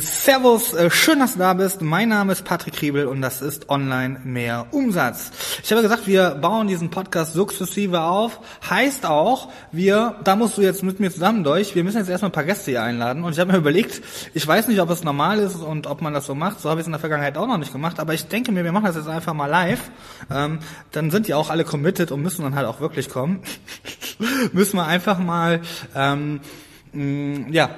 Servus, äh, schön, dass du da bist. Mein Name ist Patrick Kriebel und das ist Online mehr Umsatz. Ich habe gesagt, wir bauen diesen Podcast sukzessive auf. Heißt auch, wir, da musst du jetzt mit mir zusammen durch, wir müssen jetzt erstmal ein paar Gäste hier einladen. Und ich habe mir überlegt, ich weiß nicht, ob es normal ist und ob man das so macht. So habe ich es in der Vergangenheit auch noch nicht gemacht. Aber ich denke mir, wir machen das jetzt einfach mal live. Ähm, dann sind die auch alle committed und müssen dann halt auch wirklich kommen. müssen wir einfach mal, ähm, mh, ja,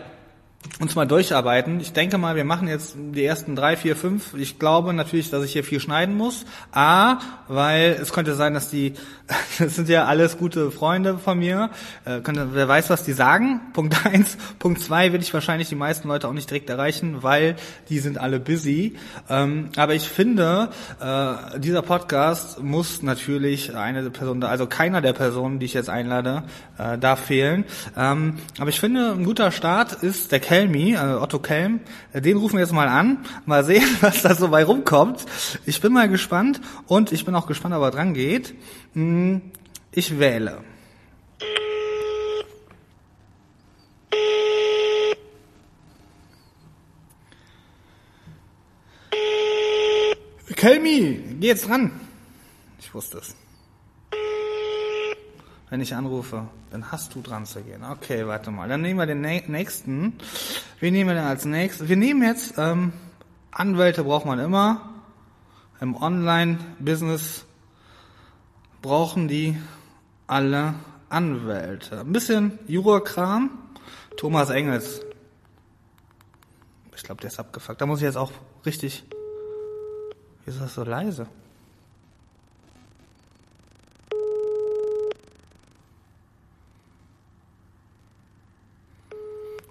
uns mal durcharbeiten. Ich denke mal, wir machen jetzt die ersten drei, vier, fünf. Ich glaube natürlich, dass ich hier viel schneiden muss. A, weil es könnte sein, dass die, das sind ja alles gute Freunde von mir. Äh, könnte, wer weiß, was die sagen. Punkt eins. Punkt zwei will ich wahrscheinlich die meisten Leute auch nicht direkt erreichen, weil die sind alle busy. Ähm, aber ich finde, äh, dieser Podcast muss natürlich eine Person, also keiner der Personen, die ich jetzt einlade, äh, darf fehlen. Ähm, aber ich finde, ein guter Start ist der Kelmi, also Otto Kelm, den rufen wir jetzt mal an, mal sehen, was da so bei rumkommt. Ich bin mal gespannt und ich bin auch gespannt, ob er dran geht. Hm, ich wähle. Kelmi, geh jetzt dran. Ich wusste es. Wenn ich anrufe, dann hast du dran zu gehen. Okay, warte mal. Dann nehmen wir den nächsten. Wen nehmen wir denn als nächstes? Wir nehmen jetzt, ähm, Anwälte braucht man immer. Im Online-Business brauchen die alle Anwälte. Ein bisschen Jurokram. Thomas Engels. Ich glaube, der ist abgefuckt. Da muss ich jetzt auch richtig. Wieso ist das so leise?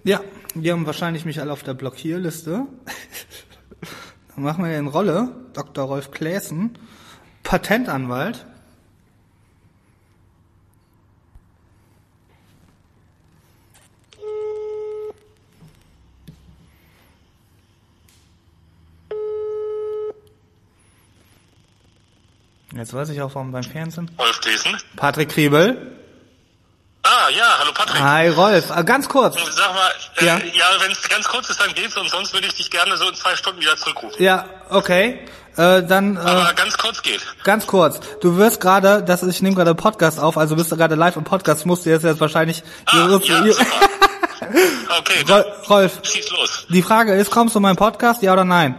Ja, die haben wahrscheinlich mich alle auf der Blockierliste. Dann machen wir in Rolle Dr. Rolf Kläßen, Patentanwalt. Jetzt weiß ich auch, warum beim Fernsehen. Rolf Kläßen. Patrick Kriebel. Patrick. Hi Rolf, äh, ganz kurz. Sag mal, äh, Ja. ja, wenn es ganz kurz ist, dann geht's und sonst würde ich dich gerne so in zwei Stunden wieder zurückrufen. Ja, okay. Äh, dann äh, Aber ganz kurz geht. ganz kurz. Du wirst gerade, das ich nehme gerade einen Podcast auf, also bist du gerade live im Podcast, musst du jetzt, jetzt wahrscheinlich. Ah, Ihre- ja, Ihre-. Okay, Rol- Rolf, schieß los. die Frage ist, kommst du in meinen Podcast, ja oder nein?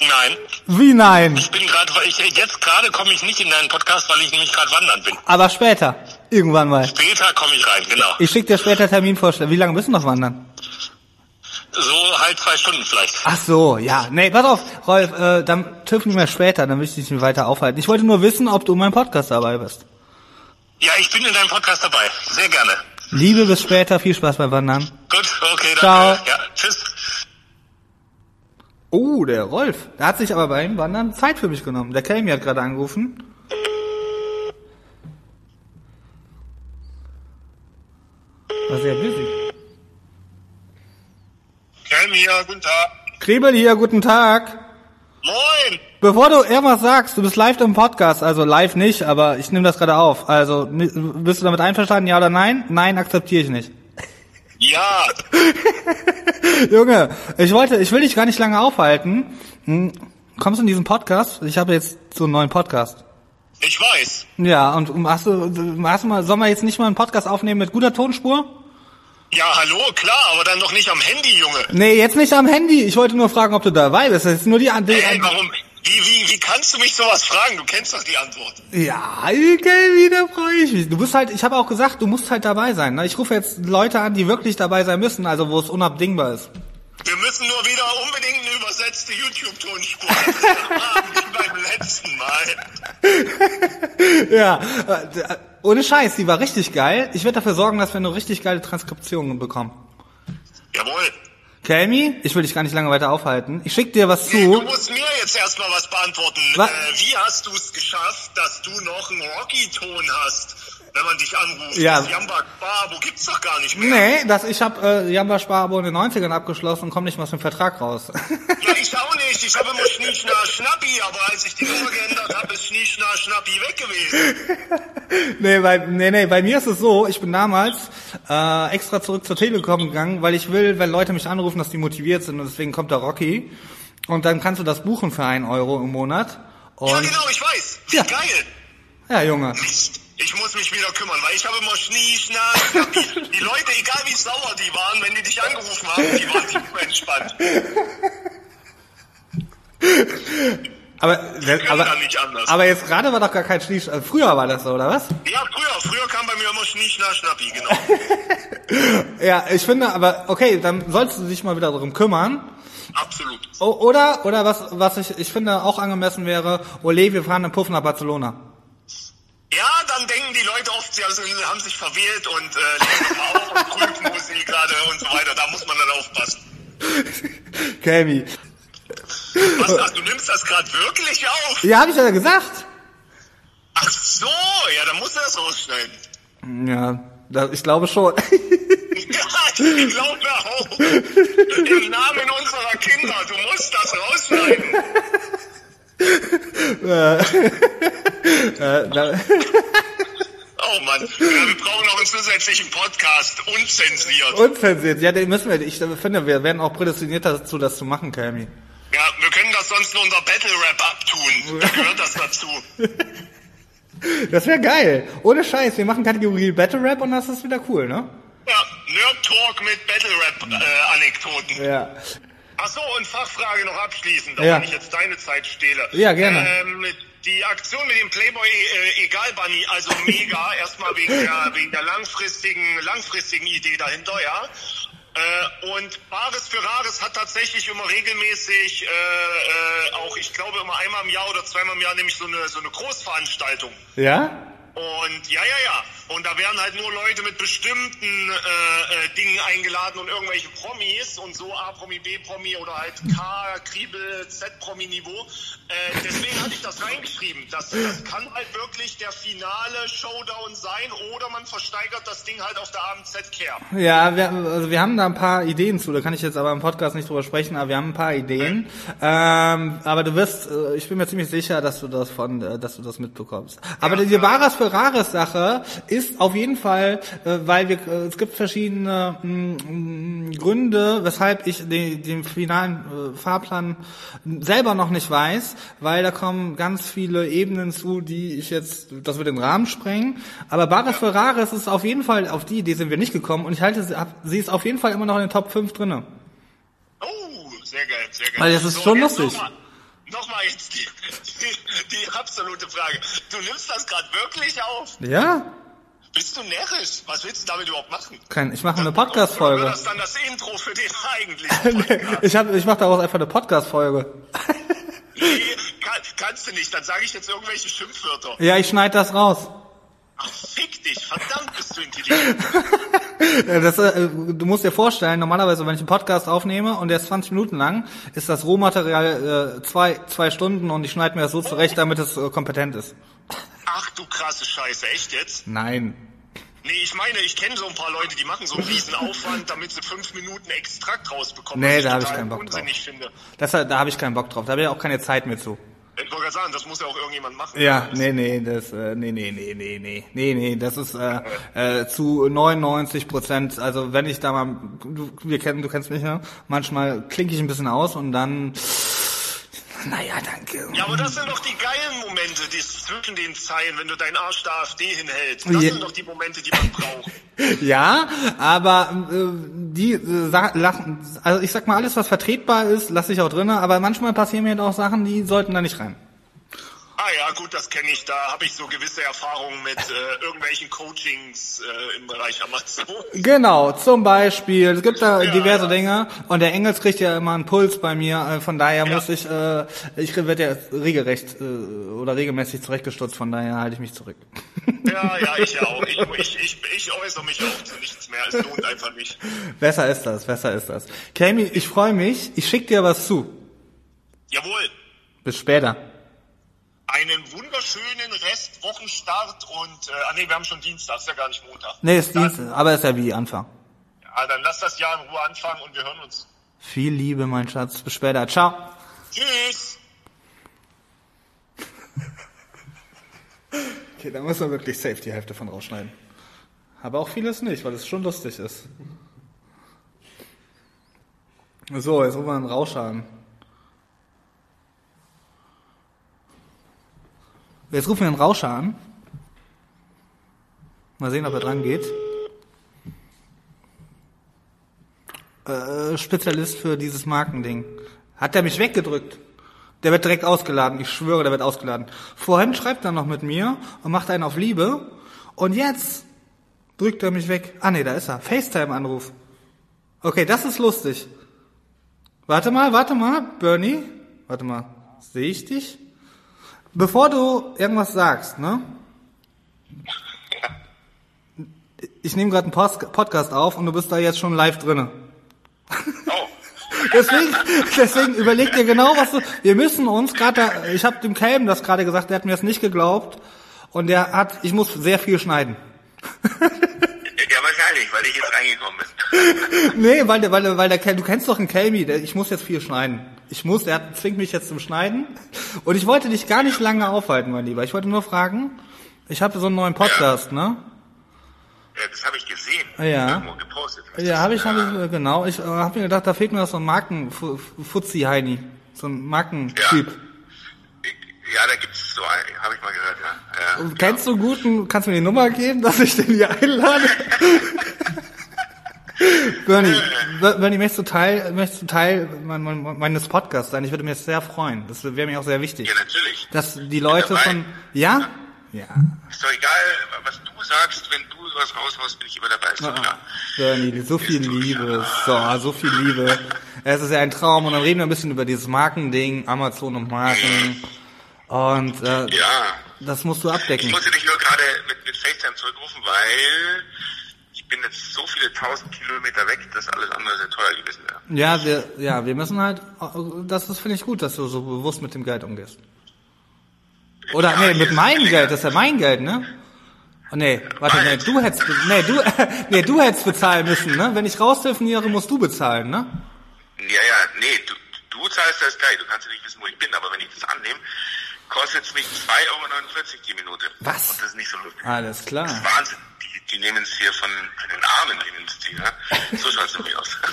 Nein, Wie nein? ich bin gerade, ich jetzt gerade komme ich nicht in deinen Podcast, weil ich nämlich gerade wandern bin. Aber später, irgendwann mal. Später komme ich rein, genau. Ich schicke dir später Termin vorstellen. Wie lange bist du noch wandern? So halt zwei Stunden vielleicht. Ach so, ja. Nee, pass auf, Rolf, äh, dann telefonieren wir später, dann will ich dich nicht weiter aufhalten. Ich wollte nur wissen, ob du in meinem Podcast dabei bist. Ja, ich bin in deinem Podcast dabei. Sehr gerne. Liebe bis später, viel Spaß beim Wandern. Gut, okay, danke. Ciao. Ja, tschüss. Oh, der Rolf. Der hat sich aber beim Wandern Zeit für mich genommen. Der Kelmi hat gerade angerufen. War sehr busy. Kelm hier, guten Tag. Krebel hier, guten Tag. Moin. Bevor du irgendwas sagst, du bist live im Podcast, also live nicht, aber ich nehme das gerade auf. Also bist du damit einverstanden, ja oder nein? Nein, akzeptiere ich nicht. Ja, Junge, ich wollte, ich will dich gar nicht lange aufhalten. Hm, Kommst du in diesen Podcast? Ich habe jetzt so einen neuen Podcast. ich weiß. Ja, und hast du, hast du mal, sollen wir jetzt nicht mal einen Podcast aufnehmen mit guter Tonspur? Ja, hallo, klar, aber dann doch nicht am Handy, Junge. Nee, jetzt nicht am Handy. Ich wollte nur fragen, ob du dabei bist. Das ist nur die, die Ey, warum? Wie, wie, wie kannst du mich sowas fragen? Du kennst doch die Antwort. Ja, okay, wieder freue ich mich. Du bist halt, ich habe auch gesagt, du musst halt dabei sein. Ne? Ich rufe jetzt Leute an, die wirklich dabei sein müssen, also wo es unabdingbar ist. Wir müssen nur wieder unbedingt eine übersetzte YouTube-Tonspur haben, wie beim letzten Mal. Ja, äh, ohne Scheiß, die war richtig geil. Ich werde dafür sorgen, dass wir eine richtig geile Transkription bekommen. Jawohl. Kelmi, ich will dich gar nicht lange weiter aufhalten. Ich schick dir was Nee, du zu. musst mir jetzt erstmal was beantworten. Was? Äh, wie hast du es geschafft, dass du noch einen Rocky-Ton hast, wenn man dich anruft? Ja. Jamba Barbo gibt's doch gar nicht mehr. Nee, das, ich habe äh, Jamba Sparabo in den 90ern abgeschlossen und komme nicht mal aus dem Vertrag raus. Ja, ich auch nicht. Ich habe immer Schnieschna Schnappi, aber als ich die Nummer geändert habe, ist Schnieschna Schnappi weg gewesen. Nee, bei, nee, nee, bei mir ist es so, ich bin damals äh, extra zurück zur Telekom gegangen, weil ich will, wenn Leute mich anrufen, dass die motiviert sind und deswegen kommt der Rocky. Und dann kannst du das buchen für einen Euro im Monat. Und, Ja, genau, ich weiß. Wie Ja. geil. ja, Junge. Mist. Ich muss mich wieder kümmern, weil ich habe immer Schnie, Schna, Schnappi. Die Leute, egal wie sauer die waren, wenn die dich angerufen haben, die waren super entspannt. Aber, aber, aber jetzt gerade war doch gar kein Schließ. äh, Früher war das so, oder was? Ja, früher, früher kam bei mir immer Schnie, Schna, Schnappi, genau. Ja, ich finde, aber okay, dann sollst du dich mal wieder darum kümmern. Absolut. O oder, oder was, was ich, ich finde auch angemessen wäre, Ole, wir fahren einen Puff nach Barcelona. Dann denken die Leute oft, sie haben sich verwählt und äh, auf und prüfen, gerade und so weiter. Da muss man dann aufpassen. Kami. Was, ach, du nimmst das gerade wirklich auf? Ja, habe ich ja gesagt. Ach so, ja, dann musst du das rausschneiden. Ja, da, ich glaube schon. Ja, ich glaube auch. Im Namen unserer Kinder, du musst das rausschneiden. äh, da, Oh Mann, wir brauchen noch einen zusätzlichen Podcast, unzensiert. unzensiert. Ja, den müssen wir. Ich finde, wir werden auch prädestiniert dazu, das zu machen, Kami. Ja, wir können das sonst nur unter Battle Rap abtun. Da gehört das dazu. Das wäre geil. Ohne Scheiß. Wir machen Kategorie Battle Rap und das ist wieder cool, ne? Ja, Nerd Talk mit Battle Rap äh, Anekdoten. Ja. Ach so, und Fachfrage noch abschließend, auch Ja. wenn ich jetzt deine Zeit stehle. Ja, gerne. Ähm, die Aktion mit dem Playboy äh, Egal Bunny, also mega, erstmal wegen der, wegen der langfristigen, langfristigen Idee dahinter, ja. Äh, und Bares für Rares hat tatsächlich immer regelmäßig, äh, äh, auch ich glaube immer einmal im Jahr oder zweimal im Jahr, nämlich so eine, so eine Großveranstaltung. Ja? Und ja, ja, ja. Und da werden halt nur Leute mit bestimmten äh, äh, Dingen eingeladen und irgendwelche Promis und so A-Promi, B-Promi oder halt K, Kriebel, Z-Promi-Niveau. Äh, deswegen hatte ich das reingeschrieben. Das, das kann halt wirklich der finale Showdown sein oder man versteigert das Ding halt auf der AMZ-Care. Ja, wir, also wir haben da ein paar Ideen zu, da kann ich jetzt aber im Podcast nicht drüber sprechen, aber wir haben ein paar Ideen. Ähm, aber du wirst, äh, ich bin mir ziemlich sicher, dass du das von, äh, dass du das mitbekommst. Aber die Baras für Rares Sache ist auf jeden Fall, äh, weil wir, äh, es gibt verschiedene mh, Gründe, weshalb ich den, den finalen äh, Fahrplan selber noch nicht weiß, weil da kommen ganz viele Ebenen zu, die ich jetzt, das wird den Rahmen sprengen. Aber Bares für Rares ist auf jeden Fall, auf die Idee sind wir nicht gekommen und ich halte sie, ab- sie ist auf jeden Fall immer noch in den Top 5 drinne. Oh, sehr geil, sehr geil. Weil das ist schon jetzt lustig. Nochmal noch jetzt die, die, die absolute Frage. Du nimmst das gerade wirklich auf? Ja? Bist du närrisch? Was willst du damit überhaupt machen? Kein, ich mache eine Podcast-Folge. das dann das Intro für den eigentlichen Podcast? Ich, hab, ich mache daraus einfach eine Podcast-Folge. nee, kann, kannst du nicht. Dann sage ich jetzt irgendwelche Schimpfwörter. Ja, ich schneide das raus. Ach, fick dich. Verdammt, bist du intelligent. Äh, Das, äh, du musst dir vorstellen, normalerweise, wenn ich einen Podcast aufnehme und der ist 20 Minuten lang, ist das Rohmaterial äh, zwei, zwei Stunden und ich schneide mir das so zurecht, damit es äh, kompetent ist. Ach du krasse Scheiße. Echt jetzt? Nein. Nee, ich meine, ich kenne so ein paar Leute, die machen so einen riesen Aufwand, damit sie fünf Minuten Extrakt rausbekommen. Nee, da hab ich keinen Bock unsinnig finde. Das, da habe ich keinen Bock drauf. Da habe ich auch keine Zeit mehr zu. Ich wollte gerade sagen, das muss ja auch irgendjemand machen. Ja, nee, nee, das, äh, nee, nee, nee, nee, nee, nee, nee, das ist äh, äh, zu 99 Prozent. Also wenn ich da mal, du, wir kennen, du kennst mich ja, manchmal klinke ich ein bisschen aus und dann, naja, danke. Ja, aber das sind doch die geilen Momente, die zwischen den Zeilen, wenn du deinen Arsch der AfD hinhältst. Das Ja. sind doch die Momente, die man braucht. Ja, aber äh, die äh, lachen, also ich sag mal, alles was vertretbar ist, lasse ich auch drinne. Aber manchmal passieren mir halt auch Sachen, die sollten da nicht rein. Ah ja, gut, das kenne ich. Da habe ich so gewisse Erfahrungen mit äh, irgendwelchen Coachings äh, im Bereich Amazon. Genau, zum Beispiel. Es gibt da Ja, diverse ja. Dinge und der Engels kriegt ja immer einen Puls bei mir. äh, Von daher Ja. muss ich, äh, ich werde ja regelrecht äh, oder regelmäßig zurechtgestutzt. Von daher halte ich mich zurück. Ja, ja, ich auch. Ich, ich, ich, ich äußere mich auch zu nichts mehr. Es lohnt einfach nicht. besser ist das, besser ist das. Kami, ich freue mich. Ich schick dir was zu. Jawohl. Bis später. Einen wunderschönen Restwochenstart und äh, ah nee, wir haben schon Dienstag, ist ja gar nicht Montag. Nee, ist Dann- Dienst, aber ist ja wie Anfang. Ja, dann lass das Jahr in Ruhe anfangen und wir hören uns. Viel Liebe, mein Schatz. Bis später. Ciao. Tschüss. Okay, da muss man wirklich safe die Hälfte von rausschneiden. Aber auch vieles nicht, weil es schon lustig ist. So, jetzt rufen wir einen Rauscher an. Jetzt rufen wir einen Rauscher an. Mal sehen, ob er dran geht. Äh, Spezialist für dieses Markending. Hat er mich weggedrückt? Der wird direkt ausgeladen. Ich schwöre, der wird ausgeladen. Vorhin schreibt er noch mit mir und macht einen auf Liebe. Und jetzt drückt er mich weg. Ah nee, da ist er. FaceTime-Anruf. Okay, das ist lustig. Warte mal, warte mal, Bernie. Warte mal. Sehe ich dich? Bevor du irgendwas sagst, ne? Ich nehme gerade einen Post Podcast auf und du bist da jetzt schon live drinne. Oh, Deswegen, deswegen überleg dir genau, was du. Wir müssen uns gerade, ich habe dem Kelm das gerade gesagt, der hat mir das nicht geglaubt und der hat, ich muss sehr viel schneiden. ja, wahrscheinlich, weil ich jetzt reingekommen bin. Nee, weil der, weil weil der du kennst doch einen Kelmi, der, ich muss jetzt viel schneiden. Ich muss, hat, zwingt mich jetzt zum Schneiden und ich wollte dich gar nicht lange aufhalten, mein Lieber. Ich wollte nur fragen, ich habe so einen neuen Podcast, ne? Ja, das habe ich gesehen. Ja. Irgendwo gepostet. Ja, habe ich, hab ich, äh, genau. Ich äh, habe mir gedacht, da fehlt mir noch so ein Marken, Fuzzi Heini, so ein Markentyp. Ja, da gibt's so einen, habe ich mal gehört, ja. ja. Kennst du einen guten, kannst du mir die Nummer geben, dass ich den hier einlade? Bernie, Ber- Bernie, möchtest du Teil, möchtest du Teil mein, mein, meines Podcasts sein? Ich würde mich sehr freuen. Das wäre mir auch sehr wichtig. Ja, natürlich. Dass die Leute von, ja? Ja. Ist doch egal, was du sagst, wenn du was raushaust, bin ich immer dabei, ist doch klar. Bernie, so viel Liebe, so, so viel Liebe. Es ist ja ein Traum und dann reden wir ein bisschen über dieses Markending, Amazon und Marken. Und äh, Ja. das musst du Ich abdecken. musste dich nur gerade mit, mit FaceTime zurückrufen, weil ich bin jetzt so viele tausend Kilometer weg, dass alles andere sehr teuer gewesen wäre. Ja, wir, ja, wir müssen halt, das ist, finde ich gut, dass du so bewusst mit dem Geld umgehst. Oder, Ja, nee, mit meinem Geld, das ist ja mein Geld, ne? Oh, nee, warte, nee, du hättest, nee, du, nee, du hättest bezahlen müssen, ne? Wenn ich raustelefoniere, musst du bezahlen, ne? Ja, ja, nee, du, du zahlst das gleich, du kannst ja nicht wissen, wo ich bin, aber wenn ich das annehme, kostet es mich 2,49 Euro die Minute. Was? Und das ist nicht so lustig. Alles Das klar. ist Wahnsinn. Die, nehmen es hier von, von den Armen, nehmen es die, ja? So schaut es nämlich aus.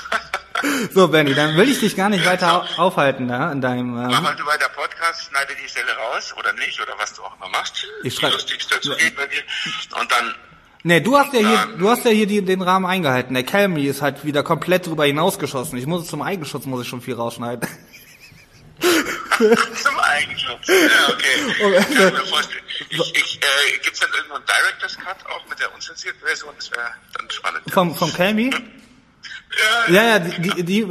So, Benny, dann will ich dich gar nicht weiter au- aufhalten, da, in deinem, Mach ähm, mal du weiter Podcast, schneide die Stelle raus oder nicht, oder was du auch immer machst. Ich Die schreib- lustigste dazu geht bei dir. Und dann, Nee, du hast ja hier, du hast ja hier die, den Rahmen eingehalten. Der Calmy ist halt wieder komplett drüber hinausgeschossen. Ich muss zum Eigenschutz muss ich schon viel rausschneiden. zum Eigenschutz. Ja, okay. Ich. Ich, äh, gibt's dann irgendwann Director's Cut auch mit der unzensierten Version? Das wäre dann spannend. Vom, vom Calmy? Ja, Ja, ja, die, die, die äh,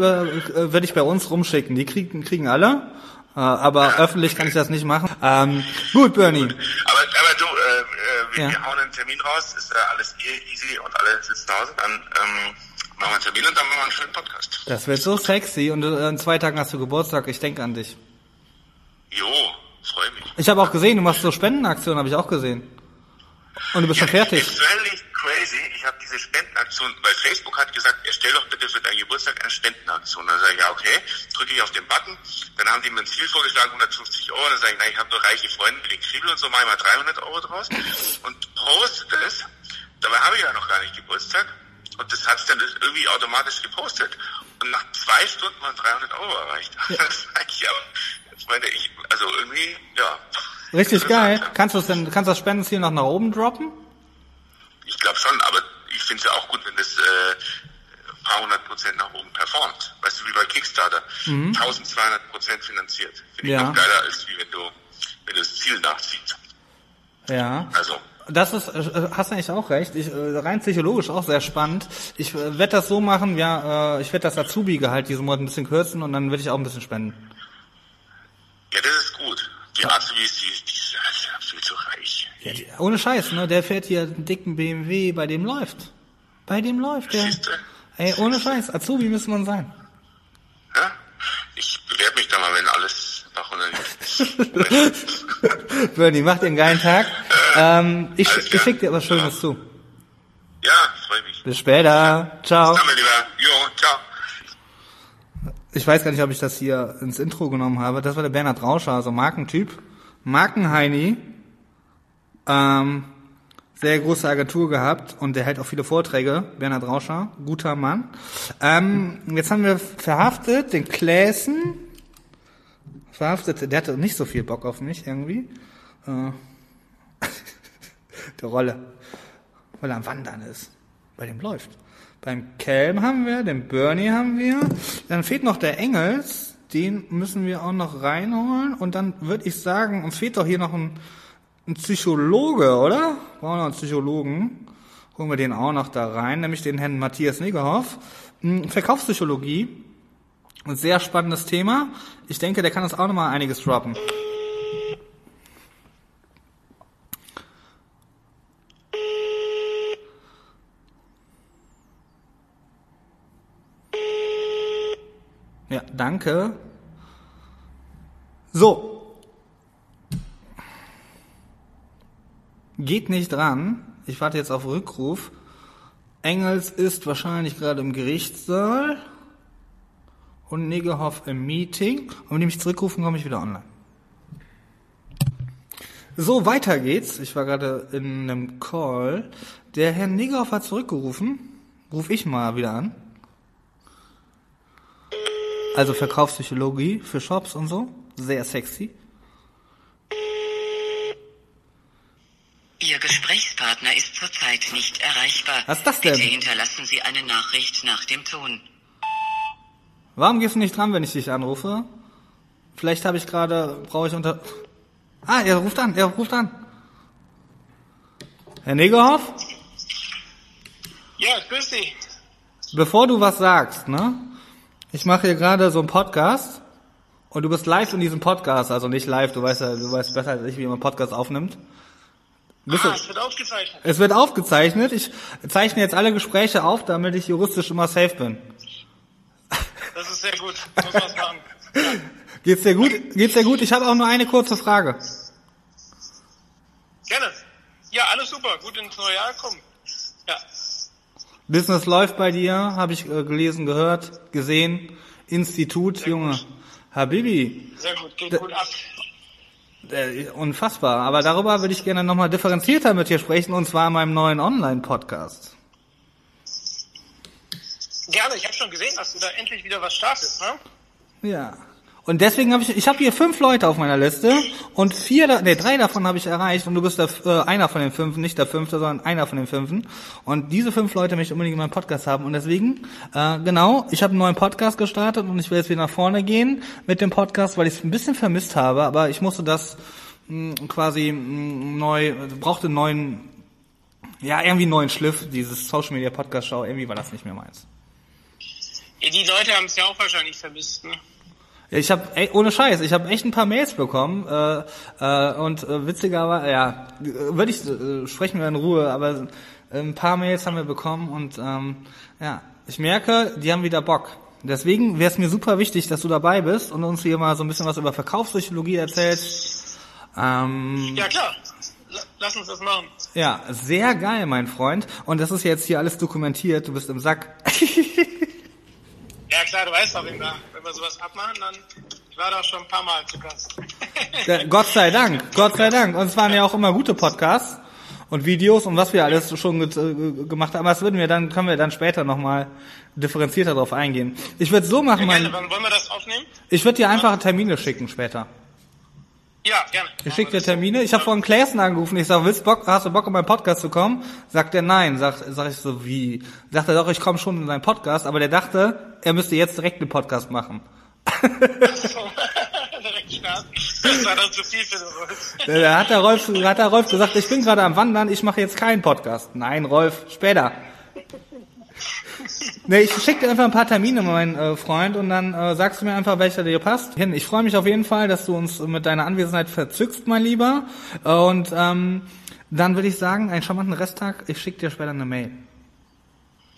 werde ich bei uns rumschicken. Die kriegen, kriegen alle. Äh, aber öffentlich kann ich das nicht machen. Ähm, gut, Bernie. Aber, aber du, äh, äh, wir, Ja. wir hauen einen Termin raus, ist ja alles eh easy und alle sitzen zu Hause, dann ähm, machen wir einen Termin und dann machen wir einen schönen Podcast. Das wird so sexy. Und äh, in zwei Tagen hast du Geburtstag. Ich denke an dich. Jo, freue mich. Ich habe auch gesehen, du machst so Spendenaktionen, habe ich auch gesehen. Und du bist schon fertig. Ist völlig crazy. Ich habe diese Spendenaktion, weil Facebook hat gesagt, erstell doch bitte für deinen Geburtstag eine Spendenaktion. Dann sage ich, ja, okay, drücke ich auf den Button. Dann haben die mir ein Ziel vorgeschlagen, 150 Euro. Dann sage ich, nein, ich habe nur reiche Freunde den Kriebel und so, mache ich mal 300 Euro draus und poste das. Dabei habe ich ja noch gar nicht Geburtstag. Und das hat dann irgendwie automatisch gepostet. Und nach zwei Stunden waren 300 Euro erreicht. Das sag ich, ja, Freunde, ich, also irgendwie, ja. Richtig geil. Kannst du es denn, kannst das Spendenziel noch nach oben droppen? Ich glaube schon, aber ich finde es ja auch gut, wenn das äh, ein paar hundert Prozent nach oben performt. Weißt du, wie bei Kickstarter. 1200 Prozent finanziert. Finde ich Mhm. Ja. noch geiler, als wie wenn du, wenn du das Ziel nachziehst. Ja. Also, Das ist, äh, hast du eigentlich auch recht. Ich, äh, rein psychologisch auch sehr spannend. Ich äh, werde das so machen, ja, äh, ich werde das Azubi-Gehalt diesen Monat ein bisschen kürzen und dann werde ich auch ein bisschen spenden. ja, das ist gut. Die Azubis, die, die sind ja viel zu reich. Ja, die, ohne Scheiß, ne? Der fährt hier einen dicken BMW, bei dem läuft. Bei dem läuft der. Siehste? Ey, ohne Scheiß, Azubi müsste man sein. Ja? Ich bewerbe mich da mal, wenn alles nach 100 ist. Bernie, mach dir einen geilen Tag. Ähm, ich, ich klar. schick dir was Schönes zu. Ja, freue mich. Bis später. Ciao. Dann, mein Lieber. Jo, ciao. Ich weiß gar nicht, ob ich das hier ins Intro genommen habe. Das war der Bernhard Rauscher, also Markentyp. Markenheini. Ähm, sehr große Agentur gehabt und der hält auch viele Vorträge, Bernhard Rauscher, guter Mann. Ähm, jetzt haben wir verhaftet den Kläßen, verhaftet, der hatte nicht so viel Bock auf mich irgendwie. Äh, der Rolle, weil er am Wandern ist, bei dem läuft. Beim Kelm haben wir, den Bernie haben wir, dann fehlt noch der Engels, den müssen wir auch noch reinholen und dann würde ich sagen, uns fehlt doch hier noch ein ein Psychologe, oder? Brauchen wir noch einen Psychologen. Holen wir den auch noch da rein, nämlich den Herrn Matthias Negerhoff. Hm, Verkaufspsychologie. Ein sehr spannendes Thema. Ich denke, der kann uns auch noch mal einiges droppen. Ja, danke. So, Geht nicht dran. Ich warte jetzt auf Rückruf. Engels ist wahrscheinlich gerade im Gerichtssaal und Negerhoff im Meeting. Und wenn die mich zurückrufen, komme ich wieder online. So, weiter geht's. Ich war gerade in einem Call. Der Herr Negerhoff hat zurückgerufen. Ruf ich mal wieder an. Also Verkaufspsychologie für Shops und so. Sehr sexy. Ihr Gesprächspartner ist zurzeit nicht erreichbar. Was ist das denn? Bitte hinterlassen Sie eine Nachricht nach dem Ton. Warum gehst du nicht dran, wenn ich dich anrufe? Vielleicht habe ich gerade, brauche ich unter... Ah, er ruft an, er ruft an. Herr Negerhoff? Ja, grüß dich. Bevor du was sagst, ne? Ich mache hier gerade so einen Podcast und du bist live in diesem Podcast, also nicht live, du weißt ja, du weißt besser als ich, wie man einen Podcast aufnimmt. Bist Ah, es wird aufgezeichnet. Es wird aufgezeichnet. Ich zeichne jetzt alle Gespräche auf, damit ich juristisch immer safe bin. Das ist sehr gut. Muss man machen. Geht's dir gut? Geht's dir gut? Ich habe auch nur eine kurze Frage. Gerne. Ja, alles super. Gut ins neue Jahr kommen. Business läuft bei dir, habe ich äh, gelesen, gehört, gesehen. Institut, Junge. Habibi, Sehr gut. Geht gut ab. äh, unfassbar. Aber darüber würde ich gerne nochmal differenzierter mit dir sprechen, und zwar in meinem neuen Online-Podcast. Gerne. Ich habe schon gesehen, dass du da endlich wieder was startest, ne? Ja. Und deswegen habe ich, ich habe hier fünf Leute auf meiner Liste und vier, nee, drei davon habe ich erreicht und du bist der, äh, einer von den fünf, nicht der fünfte, sondern einer von den fünfen. Und diese fünf Leute möchte ich unbedingt in meinem Podcast haben und deswegen, äh, genau, ich habe einen neuen Podcast gestartet und ich will jetzt wieder nach vorne gehen mit dem Podcast, weil ich es ein bisschen vermisst habe, aber ich musste das mh, quasi mh, neu, brauchte einen neuen, ja, irgendwie neuen Schliff, dieses Social Media Podcast Show, irgendwie war das nicht mehr meins. Ja, die Leute haben es ja auch wahrscheinlich vermisst, ne? Ja, Ich habe ohne Scheiß, ich habe echt ein paar Mails bekommen äh, äh, und äh, witzigerweise, ja, äh, würde ich äh, sprechen wir in Ruhe, aber ein paar Mails haben wir bekommen und ähm, ja, ich merke, die haben wieder Bock. Deswegen wäre es mir super wichtig, dass du dabei bist und uns hier mal so ein bisschen was über Verkaufspsychologie erzählst. Ähm, Ja, klar. La- Lass uns das machen. ja, sehr geil, mein Freund. Und das ist jetzt hier alles dokumentiert. Du bist im Sack. Ja, klar, du weißt doch, wenn wir, wenn wir sowas abmachen, dann, ich war da schon ein paar Mal zu Gast. Ja, Gott sei Dank, Gott sei Dank. Und es waren ja auch immer gute Podcasts und Videos und was wir alles schon ge äh, gemacht haben. Aber das würden wir dann, können wir dann später nochmal differenzierter drauf eingehen. Ich würde so machen, Gerne. mein, Wann wollen wir das aufnehmen? ich würde dir einfach Termine schicken später. Ja, gerne. Dir Termine. Ich habe vorhin Claesen angerufen. Ich sag, willst Bock, hast du Bock, in meinen Podcast zu kommen? Sagt er nein. Sag, sag ich so, wie? Sagt er doch, ich komme schon in deinen Podcast. Aber der dachte, er müsste jetzt direkt einen Podcast machen. Direkt starten. Das war dann zu viel für den Rolf. Da hat der Rolf, hat der Rolf gesagt, ich bin gerade am Wandern, ich mache jetzt keinen Podcast. Nein, Rolf, später. Nee, ich schicke dir einfach ein paar Termine, mein äh, Freund, und dann äh, sagst du mir einfach, welcher dir passt. Hin, Ich freue mich auf jeden Fall, dass du uns mit deiner Anwesenheit verzückst, mein Lieber. Äh, Und ähm, dann würde ich sagen, einen charmanten Resttag. Ich schicke dir später eine Mail.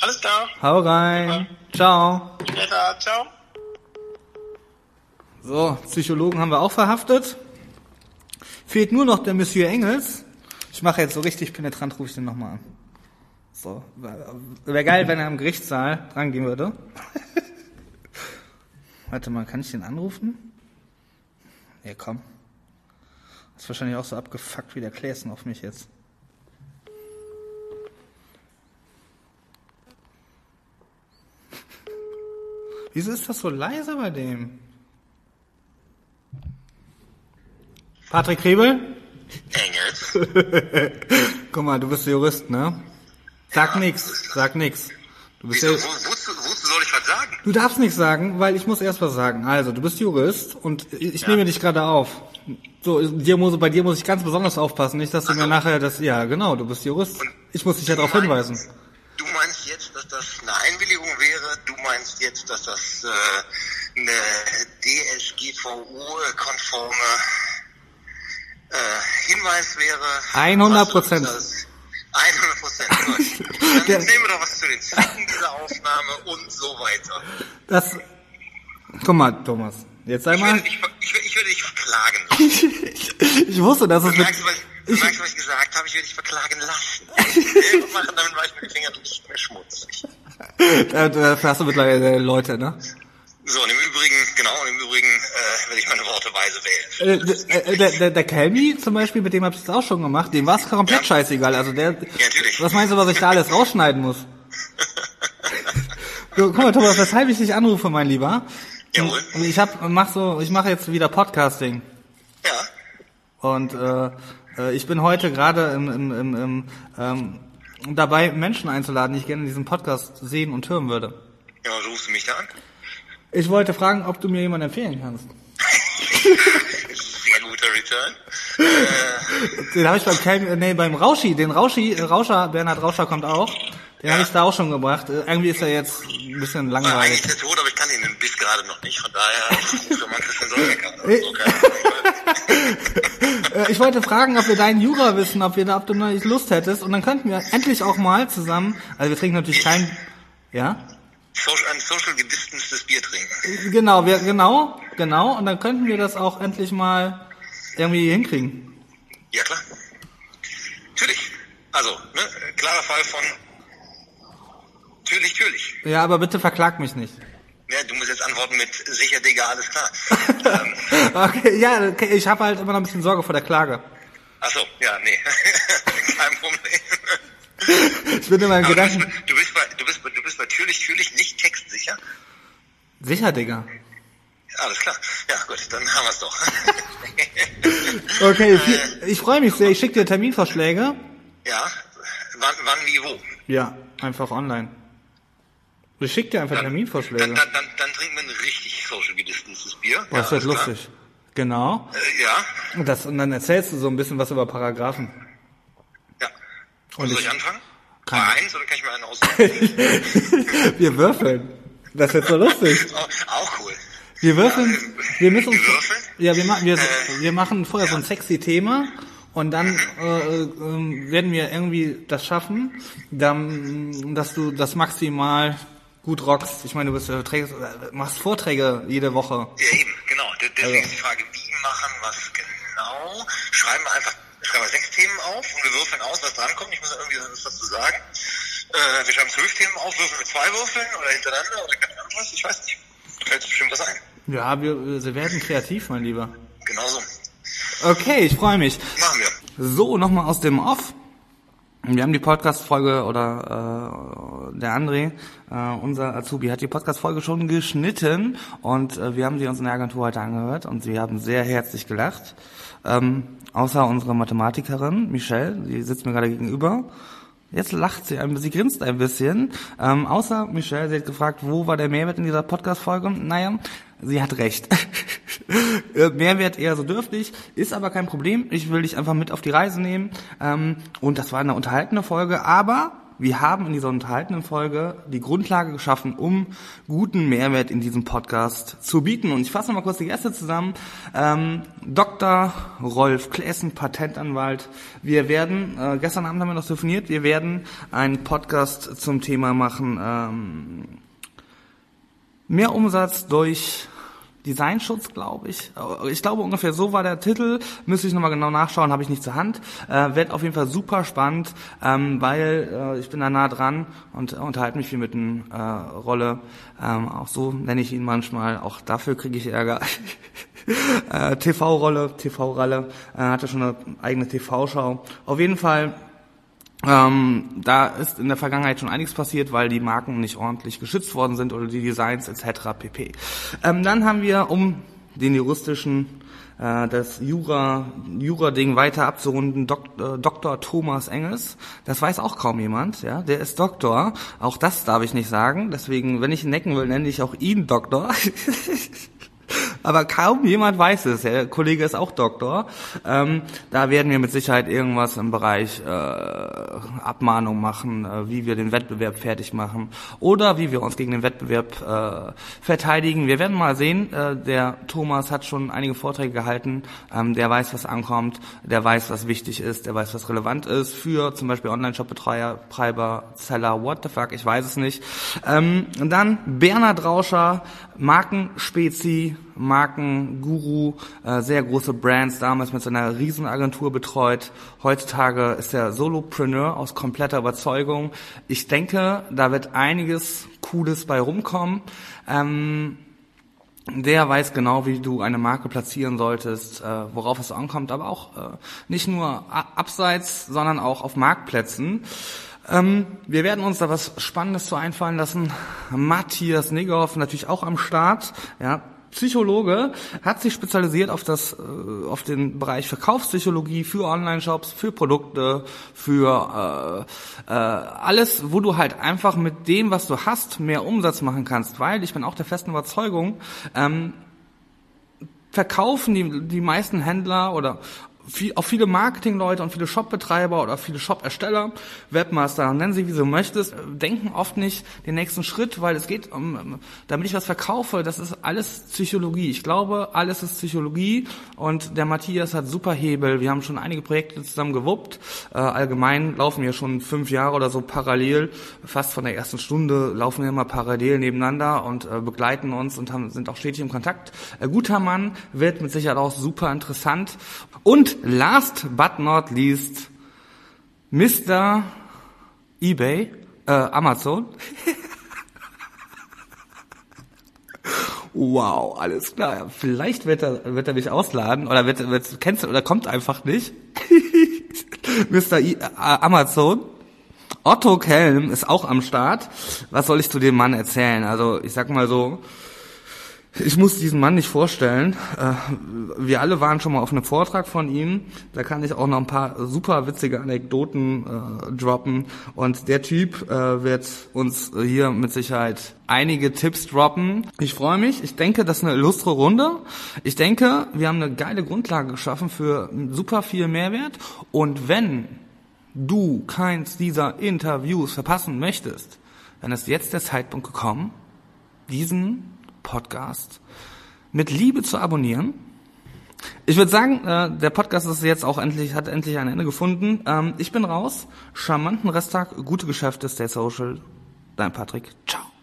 Alles klar. Hau rein. Ciao. Später. Ciao. So, Psychologen haben wir auch verhaftet. Fehlt nur noch der Monsieur Engels. Ich mache jetzt so richtig penetrant, rufe ich den nochmal an. So, wäre geil, wenn er im Gerichtssaal rangehen würde. Warte mal, kann ich den anrufen? Ja, komm. Ist wahrscheinlich auch so abgefuckt wie der Kläsen auf mich jetzt. Wieso ist das so leise bei dem? Patrick Kriebel? Engels. Guck mal, du bist Jurist, ne? Sag nix, sag nix. Du bist Wieso, ja, wo, wozu, wozu soll ich was sagen? du darfst nichts sagen, weil ich muss erst was sagen. Also, du bist Jurist und ich nehme dich gerade auf. So, dir muss, bei dir muss ich ganz besonders aufpassen, nicht, dass du mir nachher das, ja, genau, du bist Jurist. Ich muss dich ja darauf hinweisen. Du meinst jetzt, dass das eine Einwilligung wäre? Du meinst jetzt, dass das äh, eine DSGVO-konforme äh, Hinweis wäre? 100 Was uns Prozent. Das- 100 Prozent. Dann Der- nehmen wir doch was zu den Zwecken dieser Aufnahme und so weiter. Das, guck mal, Thomas, jetzt Ich einmal, würde dich, ich, würde- ich würde dich verklagen lassen. ich wusste, dass es Du mit, merkst, was, du merkst, was ich gesagt habe? Ich würde dich verklagen lassen. Ich selber machen, damit mache ich mir die Finger nicht mehr schmutzig. dafür hast du mittlerweile Leute, ne? So, und im Übrigen, genau, und im Übrigen äh, werde ich meine Worte weise wählen. Äh, äh, der, der, der Kelmi zum Beispiel, mit dem hab ich das auch schon gemacht, dem war es komplett Ja. scheißegal. Also der, natürlich. was meinst du, was ich da alles rausschneiden muss? So, guck mal, Thomas, weshalb ich dich anrufe, mein Lieber. Jawohl. Und Ich hab, mach so, ich mache jetzt wieder Podcasting. Ja, Und äh, äh, ich bin heute gerade im, im, im, im, ähm, dabei, Menschen einzuladen, die ich gerne in diesem Podcast sehen und hören würde. ja, rufst du mich da an? Ich wollte fragen, ob du mir jemanden empfehlen kannst. Sehr guter Return. Äh, Den habe ich beim äh, nee, beim Rauschi, den Rauschi, äh, Rauscher, Bernhard Rauscher kommt auch. Den habe ich da auch schon gebracht. Äh, Irgendwie ist er jetzt ein bisschen war langweilig. eigentlich der Tod, aber ich kann ihn bis gerade noch nicht. Von daher schon so okay. Äh, Ich wollte fragen, ob wir deinen Jura wissen, ob wir da, ob du nicht Lust hättest. Und dann könnten wir endlich auch mal zusammen, also wir trinken natürlich kein, ja? Social, ein social gedistancedes Bier trinken. Genau, wir, genau, genau. Und dann könnten wir das auch endlich mal irgendwie hinkriegen. Ja, klar. Natürlich. Also, ne, klarer Fall von natürlich, natürlich. Ja, aber bitte verklag mich nicht. Ja, du musst jetzt antworten mit sicher, Digga, alles klar. ähm, Okay, ja, okay, ich habe halt immer noch ein bisschen Sorge vor der Klage. achso, ja, nee. Kein Problem. Ich bin du bist, Gedanken. du bist du bist du bist natürlich, natürlich nicht textsicher. Sicher, Digga. Alles klar. Ja, gut, dann haben wir es doch. Okay, ich freue mich sehr. Ich schicke dir Terminvorschläge. ja, wann, wann, wie, wo? Ja, einfach online. Ich schicke dir einfach Dann, Terminvorschläge. dann, dann, dann, dann trinken wir ein richtig social gedistancedes Bier. Boah, das ja, wird alles klar. lustig. Genau. Äh, ja, Und, das, und dann erzählst du so ein bisschen was über Paragraphen. Ja. Und soll ich- ich anfangen? Kann- Bei eins oder kann ich mir einen aussuchen? Wir würfeln. Das wird so lustig. auch, auch cool. Wir würfeln. Ja, Wir müssen uns. Ja, wir machen, wir, Äh, wir machen vorher so ein sexy Thema und dann äh, äh, werden wir irgendwie das schaffen, dann, dass du das maximal gut rockst. Ich meine, du bist, trägst, machst Vorträge jede Woche. Ja, eben, genau. De- Deswegen Also. ist die Frage, wie machen, was genau. Schreiben wir einfach, schreiben wir sechs Themen auf und wir würfeln aus, was drankommt. Ich muss irgendwie was dazu sagen. Äh, wir schreiben zwölf Themen auf, würfeln mit zwei Würfeln oder hintereinander oder keine Ahnung was. Ich weiß nicht. Fällt bestimmt was ein. Ja, wir, wir werden kreativ, mein Lieber. Genauso. Okay, ich freue mich. Machen wir. So, nochmal aus dem Off. Wir haben die Podcast-Folge oder äh, der André, äh, unser Azubi, hat die Podcast-Folge schon geschnitten und äh, wir haben sie uns in der Agentur heute angehört und sie haben sehr herzlich gelacht. Ähm, außer unsere Mathematikerin, Michelle, die sitzt mir gerade gegenüber. Jetzt lacht sie ein bisschen, sie grinst ein bisschen. Ähm, außer Michelle, sie hat gefragt, wo war der Mehrwert in dieser Podcast-Folge? Naja, sie hat recht. Äh, Mehrwert eher so dürftig, ist aber kein Problem. Ich will dich einfach mit auf die Reise nehmen. Ähm, und das war eine unterhaltende Folge, aber wir haben in dieser unterhaltenen Folge die Grundlage geschaffen, um guten Mehrwert in diesem Podcast zu bieten. Und ich fasse nochmal kurz die Gäste zusammen. Ähm, Dr. Rolf Klessen, Patentanwalt. Wir werden, äh, gestern Abend haben wir noch telefoniert, wir werden einen Podcast zum Thema machen, ähm, mehr Umsatz durch Designschutz, glaube ich. Ich glaube ungefähr so war der Titel. Müsste ich nochmal genau nachschauen, habe ich nicht zur Hand. Äh, Wird auf jeden Fall super spannend, ähm, weil äh, ich bin da nah dran und äh, unterhalte mich viel mit einer äh, Rolle. Ähm, auch so nenne ich ihn manchmal. Auch dafür kriege ich Ärger. äh, TV-Rolle, TV-Ralle, äh, hatte schon eine eigene TV-Schau. Auf jeden Fall ähm, da ist in der Vergangenheit schon einiges passiert, weil die Marken nicht ordentlich geschützt worden sind oder die Designs etc. pp. Ähm, dann haben wir, um den juristischen äh, das Jura Jura weiter abzurunden Dok, äh, Dr. Thomas Engels das weiß auch kaum jemand ja der ist Doktor auch das darf ich nicht sagen deswegen wenn ich ihn necken will nenne ich auch ihn Doktor aber kaum jemand weiß es. Der Kollege ist auch Doktor. Ähm, da werden wir mit Sicherheit irgendwas im Bereich äh, Abmahnung machen, äh, wie wir den Wettbewerb fertig machen oder wie wir uns gegen den Wettbewerb äh, verteidigen. Wir werden mal sehen. Äh, der Thomas hat schon einige Vorträge gehalten. Ähm, der weiß, was ankommt. Der weiß, was wichtig ist. Der weiß, was relevant ist für zum Beispiel Online-Shop-Betreiber, Seller, what the fuck, ich weiß es nicht. Ähm, dann Bernhard Rauscher, Markenspezi, Markenguru, äh, sehr große Brands, damals mit seiner Riesenagentur betreut. Heutzutage ist er Solopreneur aus kompletter Überzeugung. Ich denke, da wird einiges Cooles bei rumkommen. Ähm, der weiß genau, wie du eine Marke platzieren solltest, äh, worauf es ankommt, aber auch äh, nicht nur abseits, sondern auch auf Marktplätzen. Ähm, wir werden uns da was Spannendes zu einfallen lassen. Matthias Negoff natürlich auch am Start. Ja, Psychologe, hat sich spezialisiert auf das, äh, auf den Bereich Verkaufspsychologie für Online-Shops, für Produkte, für äh, äh, alles, wo du halt einfach mit dem, was du hast, mehr Umsatz machen kannst. Weil ich bin auch der festen Überzeugung, ähm, verkaufen die, die meisten Händler oder viel, auch viele Marketingleute und viele Shopbetreiber oder viele Shop-Ersteller, Webmaster, nennen sie wie du möchtest, denken oft nicht den nächsten Schritt, weil es geht um, damit ich was verkaufe, das ist alles Psychologie. Ich glaube, alles ist Psychologie und der Matthias hat super Hebel. Wir haben schon einige Projekte zusammen gewuppt. Äh, allgemein laufen wir schon fünf Jahre oder so parallel, fast von der ersten Stunde laufen wir immer parallel nebeneinander und äh, begleiten uns und haben, sind auch stetig im Kontakt. Äh, guter Mann wird mit Sicherheit auch super interessant und last but not least, Mr. eBay, äh, Amazon. wow, alles klar. Vielleicht wird er, wird er mich ausladen oder wird, wird kennst du oder kommt einfach nicht. Mr. I, äh, Amazon. Otto Kelm ist auch am Start. Was soll ich zu dem Mann erzählen? Also ich sag mal so, ich muss diesen Mann nicht vorstellen. Äh, wir alle waren schon mal auf einem Vortrag von ihm. Da kann ich auch noch ein paar super witzige Anekdoten äh, droppen. Und der Typ äh, wird uns hier mit Sicherheit einige Tipps droppen. Ich freue mich. Ich denke, das ist eine illustre Runde. Ich denke, wir haben eine geile Grundlage geschaffen für super viel Mehrwert. Und wenn du keins dieser Interviews verpassen möchtest, dann ist jetzt der Zeitpunkt gekommen, diesen Podcast mit Liebe zu abonnieren. Ich würde sagen, äh, der Podcast ist jetzt auch endlich, hat endlich ein Ende gefunden. Ähm, ich bin raus. Charmanten Resttag, gute Geschäfte, stay social. Dein Patrick. Ciao.